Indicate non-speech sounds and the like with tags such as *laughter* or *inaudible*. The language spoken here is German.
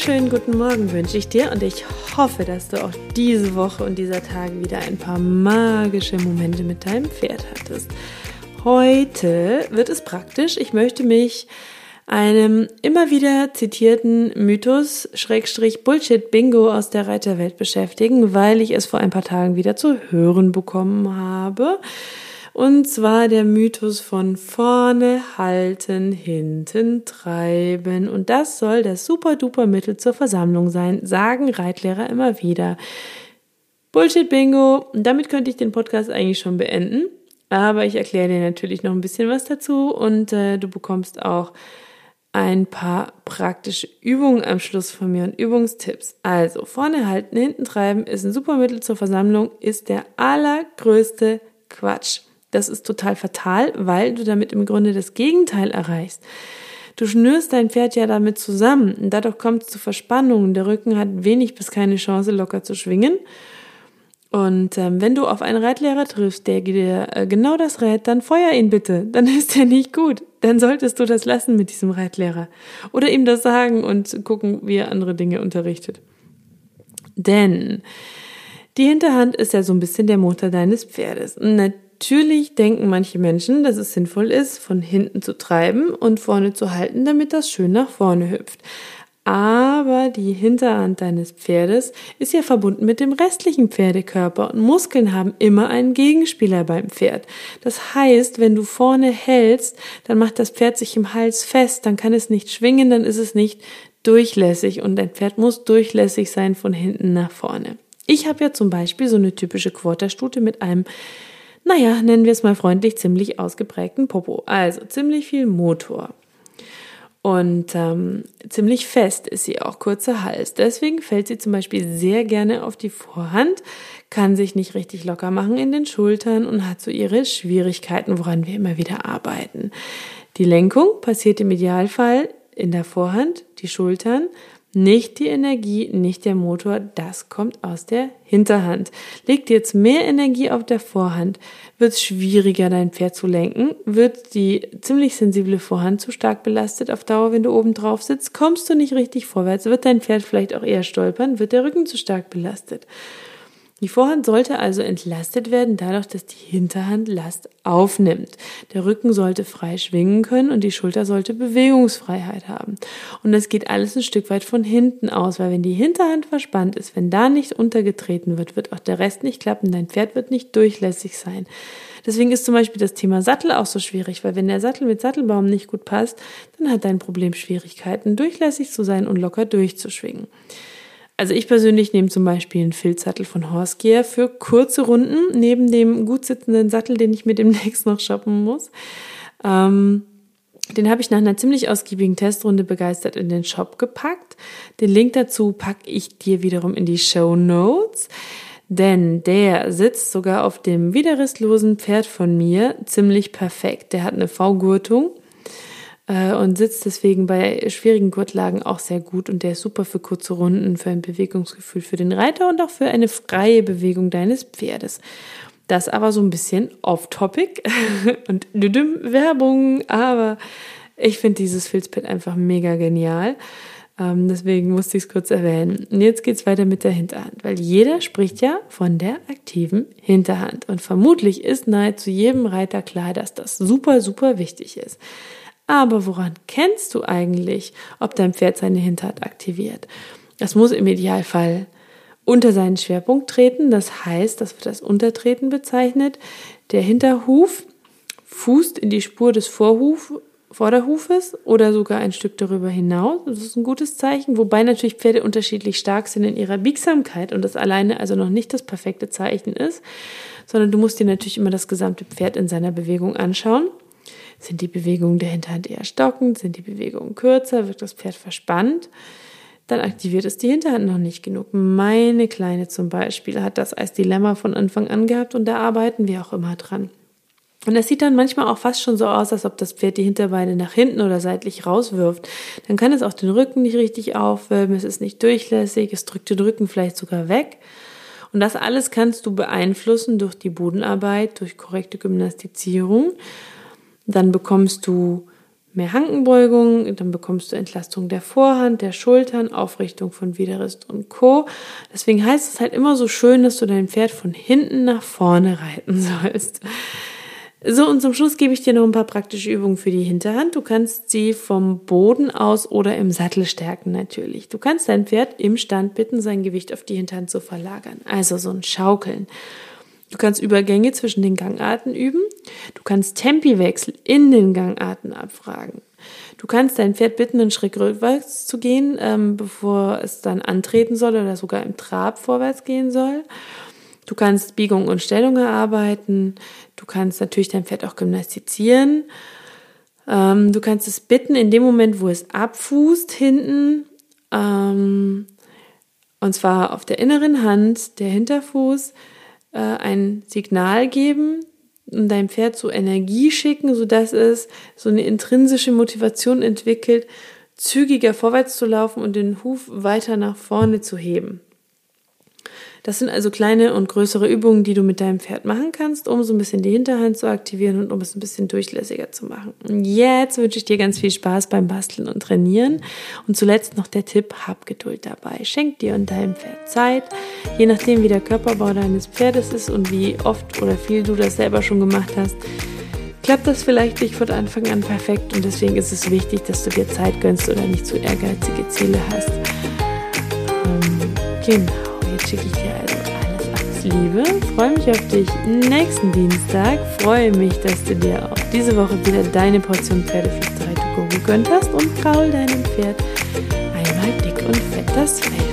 Wunderschönen guten Morgen wünsche ich dir und ich hoffe, dass du auch diese Woche und dieser Tage wieder ein paar magische Momente mit deinem Pferd hattest. Heute wird es praktisch. Ich möchte mich einem immer wieder zitierten Mythos Schrägstrich Bullshit Bingo aus der Reiterwelt beschäftigen, weil ich es vor ein paar Tagen wieder zu hören bekommen habe. Und zwar der Mythos von vorne halten, hinten treiben. Und das soll das super duper Mittel zur Versammlung sein, sagen Reitlehrer immer wieder. Bullshit Bingo. Und damit könnte ich den Podcast eigentlich schon beenden. Aber ich erkläre dir natürlich noch ein bisschen was dazu und äh, du bekommst auch ein paar praktische Übungen am Schluss von mir und Übungstipps. Also vorne halten, hinten treiben ist ein super Mittel zur Versammlung, ist der allergrößte Quatsch. Das ist total fatal, weil du damit im Grunde das Gegenteil erreichst. Du schnürst dein Pferd ja damit zusammen und dadurch kommt es zu Verspannungen. Der Rücken hat wenig bis keine Chance, locker zu schwingen. Und ähm, wenn du auf einen Reitlehrer triffst, der dir äh, genau das rät, dann feuer ihn bitte. Dann *laughs* ist er nicht gut. Dann solltest du das lassen mit diesem Reitlehrer. Oder ihm das sagen und gucken, wie er andere Dinge unterrichtet. Denn die Hinterhand ist ja so ein bisschen der Motor deines Pferdes. Und Natürlich denken manche Menschen, dass es sinnvoll ist, von hinten zu treiben und vorne zu halten, damit das schön nach vorne hüpft. Aber die Hinterhand deines Pferdes ist ja verbunden mit dem restlichen Pferdekörper und Muskeln haben immer einen Gegenspieler beim Pferd. Das heißt, wenn du vorne hältst, dann macht das Pferd sich im Hals fest, dann kann es nicht schwingen, dann ist es nicht durchlässig und dein Pferd muss durchlässig sein von hinten nach vorne. Ich habe ja zum Beispiel so eine typische Quarterstute mit einem naja, nennen wir es mal freundlich, ziemlich ausgeprägten Popo. Also ziemlich viel Motor. Und ähm, ziemlich fest ist sie auch, kurzer Hals. Deswegen fällt sie zum Beispiel sehr gerne auf die Vorhand, kann sich nicht richtig locker machen in den Schultern und hat so ihre Schwierigkeiten, woran wir immer wieder arbeiten. Die Lenkung passiert im Idealfall in der Vorhand, die Schultern, nicht die Energie, nicht der Motor, das kommt aus der Hinterhand. Legt jetzt mehr Energie auf der Vorhand, wird es schwieriger, dein Pferd zu lenken, wird die ziemlich sensible Vorhand zu stark belastet auf Dauer, wenn du oben drauf sitzt, kommst du nicht richtig vorwärts, wird dein Pferd vielleicht auch eher stolpern, wird der Rücken zu stark belastet. Die Vorhand sollte also entlastet werden, dadurch, dass die Hinterhand Last aufnimmt. Der Rücken sollte frei schwingen können und die Schulter sollte Bewegungsfreiheit haben. Und das geht alles ein Stück weit von hinten aus, weil wenn die Hinterhand verspannt ist, wenn da nicht untergetreten wird, wird auch der Rest nicht klappen, dein Pferd wird nicht durchlässig sein. Deswegen ist zum Beispiel das Thema Sattel auch so schwierig, weil wenn der Sattel mit Sattelbaum nicht gut passt, dann hat dein Problem Schwierigkeiten, durchlässig zu sein und locker durchzuschwingen. Also ich persönlich nehme zum Beispiel einen Filzsattel von Horsegear für kurze Runden, neben dem gut sitzenden Sattel, den ich mir demnächst noch shoppen muss. Ähm, den habe ich nach einer ziemlich ausgiebigen Testrunde begeistert in den Shop gepackt. Den Link dazu packe ich dir wiederum in die Show Notes. Denn der sitzt sogar auf dem widerrisslosen Pferd von mir ziemlich perfekt. Der hat eine V-Gurtung und sitzt deswegen bei schwierigen Gurtlagen auch sehr gut und der ist super für kurze Runden, für ein Bewegungsgefühl für den Reiter und auch für eine freie Bewegung deines Pferdes. Das aber so ein bisschen off-topic *laughs* und Werbung, aber ich finde dieses Filzpad einfach mega genial. Ähm, deswegen musste ich es kurz erwähnen. Und jetzt geht es weiter mit der Hinterhand, weil jeder spricht ja von der aktiven Hinterhand. Und vermutlich ist nahezu jedem Reiter klar, dass das super, super wichtig ist. Aber woran kennst du eigentlich, ob dein Pferd seine Hinterhand aktiviert? Das muss im Idealfall unter seinen Schwerpunkt treten. Das heißt, das wird als Untertreten bezeichnet. Der Hinterhuf fußt in die Spur des Vorhuf, Vorderhufes oder sogar ein Stück darüber hinaus. Das ist ein gutes Zeichen, wobei natürlich Pferde unterschiedlich stark sind in ihrer Biegsamkeit und das alleine also noch nicht das perfekte Zeichen ist, sondern du musst dir natürlich immer das gesamte Pferd in seiner Bewegung anschauen. Sind die Bewegungen der Hinterhand eher stockend? Sind die Bewegungen kürzer? Wird das Pferd verspannt? Dann aktiviert es die Hinterhand noch nicht genug. Meine Kleine zum Beispiel hat das als Dilemma von Anfang an gehabt und da arbeiten wir auch immer dran. Und das sieht dann manchmal auch fast schon so aus, als ob das Pferd die Hinterbeine nach hinten oder seitlich rauswirft. Dann kann es auch den Rücken nicht richtig aufwölben, es ist nicht durchlässig, es drückt den Rücken vielleicht sogar weg. Und das alles kannst du beeinflussen durch die Bodenarbeit, durch korrekte Gymnastizierung. Dann bekommst du mehr Hankenbeugung, dann bekommst du Entlastung der Vorhand, der Schultern, Aufrichtung von Widerrist und Co. Deswegen heißt es halt immer so schön, dass du dein Pferd von hinten nach vorne reiten *laughs* sollst. So, und zum Schluss gebe ich dir noch ein paar praktische Übungen für die Hinterhand. Du kannst sie vom Boden aus oder im Sattel stärken natürlich. Du kannst dein Pferd im Stand bitten, sein Gewicht auf die Hinterhand zu verlagern. Also so ein Schaukeln. Du kannst Übergänge zwischen den Gangarten üben. Du kannst Tempiwechsel in den Gangarten abfragen. Du kannst dein Pferd bitten, einen Schritt rückwärts zu gehen, ähm, bevor es dann antreten soll oder sogar im Trab vorwärts gehen soll. Du kannst Biegung und Stellung erarbeiten. Du kannst natürlich dein Pferd auch gymnastizieren. Ähm, du kannst es bitten, in dem Moment, wo es abfußt, hinten, ähm, und zwar auf der inneren Hand, der Hinterfuß, äh, ein Signal geben und dein Pferd so Energie schicken, sodass es so eine intrinsische Motivation entwickelt, zügiger vorwärts zu laufen und den Huf weiter nach vorne zu heben. Das sind also kleine und größere Übungen, die du mit deinem Pferd machen kannst, um so ein bisschen die Hinterhand zu aktivieren und um es ein bisschen durchlässiger zu machen. Jetzt wünsche ich dir ganz viel Spaß beim Basteln und Trainieren. Und zuletzt noch der Tipp, hab Geduld dabei. Schenk dir und deinem Pferd Zeit. Je nachdem, wie der Körperbau deines Pferdes ist und wie oft oder viel du das selber schon gemacht hast, klappt das vielleicht nicht von Anfang an perfekt und deswegen ist es wichtig, dass du dir Zeit gönnst oder nicht zu ehrgeizige Ziele hast. Ähm, genau schicke ich dir also alles, alles Liebe. Freue mich auf dich nächsten Dienstag. Freue mich, dass du dir auch diese Woche wieder deine Portion Pferdeflüsterei to go gegönnt hast und kraul deinem Pferd einmal dick und fett das Fell.